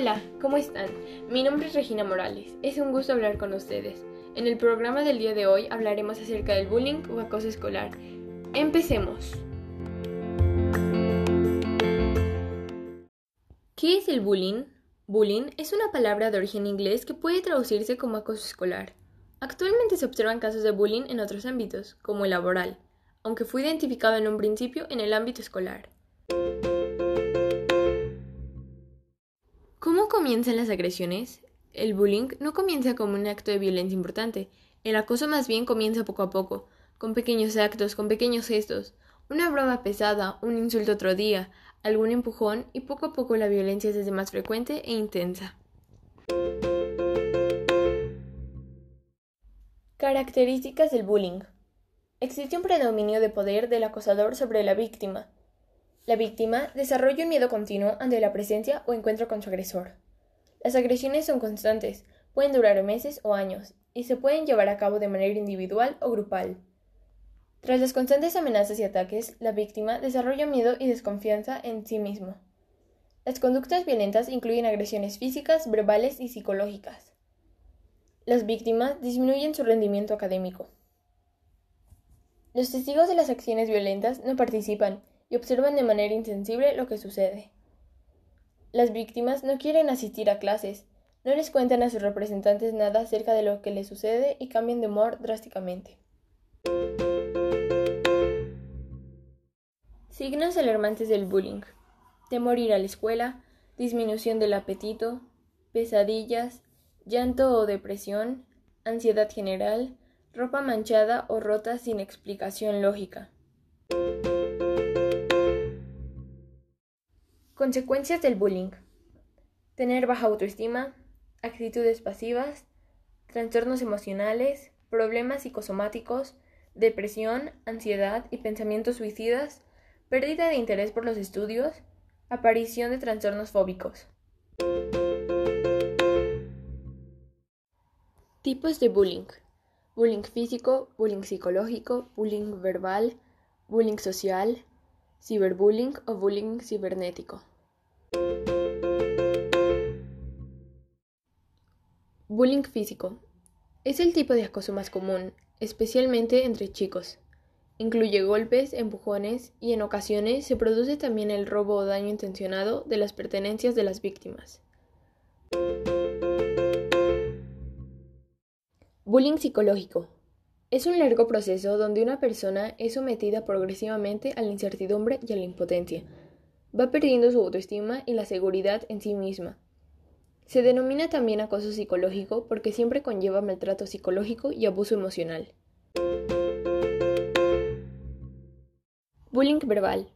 Hola, ¿cómo están? Mi nombre es Regina Morales. Es un gusto hablar con ustedes. En el programa del día de hoy hablaremos acerca del bullying o acoso escolar. Empecemos. ¿Qué es el bullying? Bullying es una palabra de origen inglés que puede traducirse como acoso escolar. Actualmente se observan casos de bullying en otros ámbitos, como el laboral, aunque fue identificado en un principio en el ámbito escolar. Comienzan las agresiones? El bullying no comienza como un acto de violencia importante. El acoso más bien comienza poco a poco, con pequeños actos, con pequeños gestos, una broma pesada, un insulto otro día, algún empujón y poco a poco la violencia se hace más frecuente e intensa. Características del bullying. Existe un predominio de poder del acosador sobre la víctima. La víctima desarrolla un miedo continuo ante la presencia o encuentro con su agresor. Las agresiones son constantes, pueden durar meses o años, y se pueden llevar a cabo de manera individual o grupal. Tras las constantes amenazas y ataques, la víctima desarrolla miedo y desconfianza en sí mismo. Las conductas violentas incluyen agresiones físicas, verbales y psicológicas. Las víctimas disminuyen su rendimiento académico. Los testigos de las acciones violentas no participan y observan de manera insensible lo que sucede. Las víctimas no quieren asistir a clases, no les cuentan a sus representantes nada acerca de lo que les sucede y cambian de humor drásticamente. Signos alarmantes del bullying. Temor ir a la escuela, disminución del apetito, pesadillas, llanto o depresión, ansiedad general, ropa manchada o rota sin explicación lógica. Consecuencias del bullying. Tener baja autoestima, actitudes pasivas, trastornos emocionales, problemas psicosomáticos, depresión, ansiedad y pensamientos suicidas, pérdida de interés por los estudios, aparición de trastornos fóbicos. Tipos de bullying. Bullying físico, bullying psicológico, bullying verbal, bullying social, ciberbullying o bullying cibernético. Bullying físico. Es el tipo de acoso más común, especialmente entre chicos. Incluye golpes, empujones y en ocasiones se produce también el robo o daño intencionado de las pertenencias de las víctimas. Bullying psicológico. Es un largo proceso donde una persona es sometida progresivamente a la incertidumbre y a la impotencia. Va perdiendo su autoestima y la seguridad en sí misma se denomina también acoso psicológico porque siempre conlleva maltrato psicológico y abuso emocional. Bullying verbal.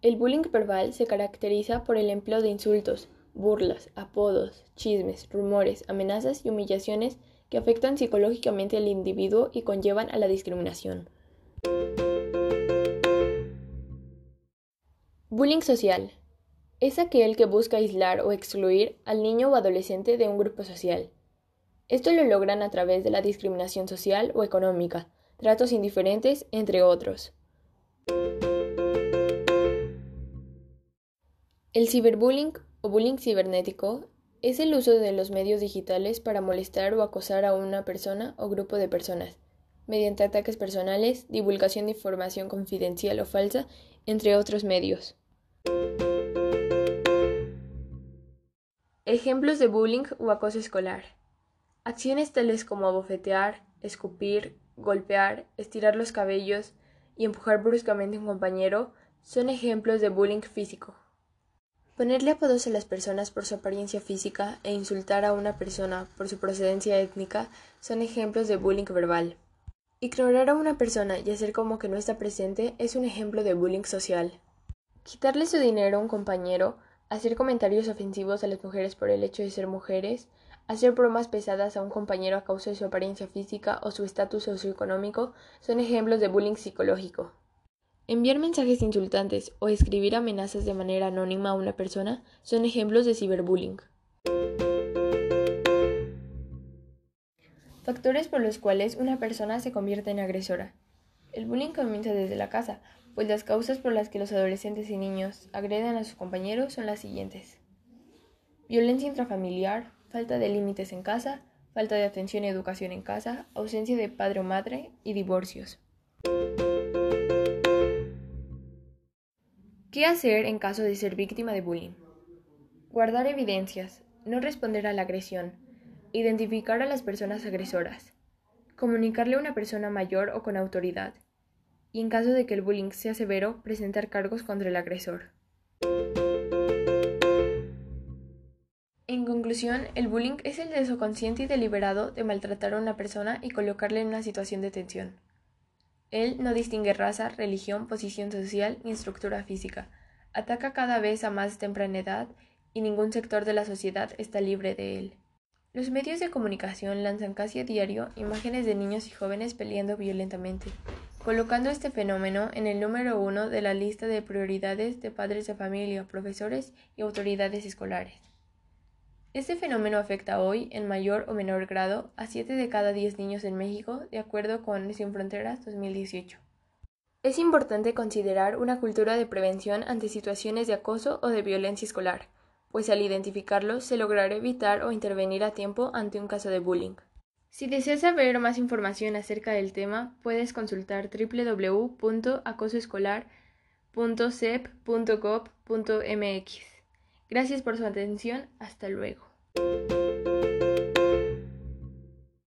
El bullying verbal se caracteriza por el empleo de insultos, burlas, apodos, chismes, rumores, amenazas y humillaciones que afectan psicológicamente al individuo y conllevan a la discriminación. Bullying social es aquel que busca aislar o excluir al niño o adolescente de un grupo social. Esto lo logran a través de la discriminación social o económica, tratos indiferentes, entre otros. El ciberbullying o bullying cibernético es el uso de los medios digitales para molestar o acosar a una persona o grupo de personas, mediante ataques personales, divulgación de información confidencial o falsa, entre otros medios. Ejemplos de bullying o acoso escolar. Acciones tales como abofetear, escupir, golpear, estirar los cabellos y empujar bruscamente a un compañero son ejemplos de bullying físico. Ponerle apodos a las personas por su apariencia física e insultar a una persona por su procedencia étnica son ejemplos de bullying verbal. Ignorar a una persona y hacer como que no está presente es un ejemplo de bullying social. Quitarle su dinero a un compañero hacer comentarios ofensivos a las mujeres por el hecho de ser mujeres, hacer bromas pesadas a un compañero a causa de su apariencia física o su estatus socioeconómico son ejemplos de bullying psicológico. Enviar mensajes insultantes o escribir amenazas de manera anónima a una persona son ejemplos de ciberbullying. Factores por los cuales una persona se convierte en agresora. El bullying comienza desde la casa, pues las causas por las que los adolescentes y niños agreden a sus compañeros son las siguientes. violencia intrafamiliar, falta de límites en casa, falta de atención y educación en casa, ausencia de padre o madre y divorcios. ¿Qué hacer en caso de ser víctima de bullying? Guardar evidencias, no responder a la agresión, identificar a las personas agresoras, comunicarle a una persona mayor o con autoridad, y en caso de que el bullying sea severo, presentar cargos contra el agresor. En conclusión, el bullying es el deseo consciente y deliberado de maltratar a una persona y colocarle en una situación de tensión. Él no distingue raza, religión, posición social ni estructura física. Ataca cada vez a más temprana edad y ningún sector de la sociedad está libre de él. Los medios de comunicación lanzan casi a diario imágenes de niños y jóvenes peleando violentamente, colocando este fenómeno en el número uno de la lista de prioridades de padres de familia, profesores y autoridades escolares. Este fenómeno afecta hoy, en mayor o menor grado, a 7 de cada 10 niños en México, de acuerdo con Sin Fronteras 2018. Es importante considerar una cultura de prevención ante situaciones de acoso o de violencia escolar, pues al identificarlo se logrará evitar o intervenir a tiempo ante un caso de bullying. Si deseas saber más información acerca del tema, puedes consultar www.acosoescolar.cep.gov.mx. Gracias por su atención. Hasta luego.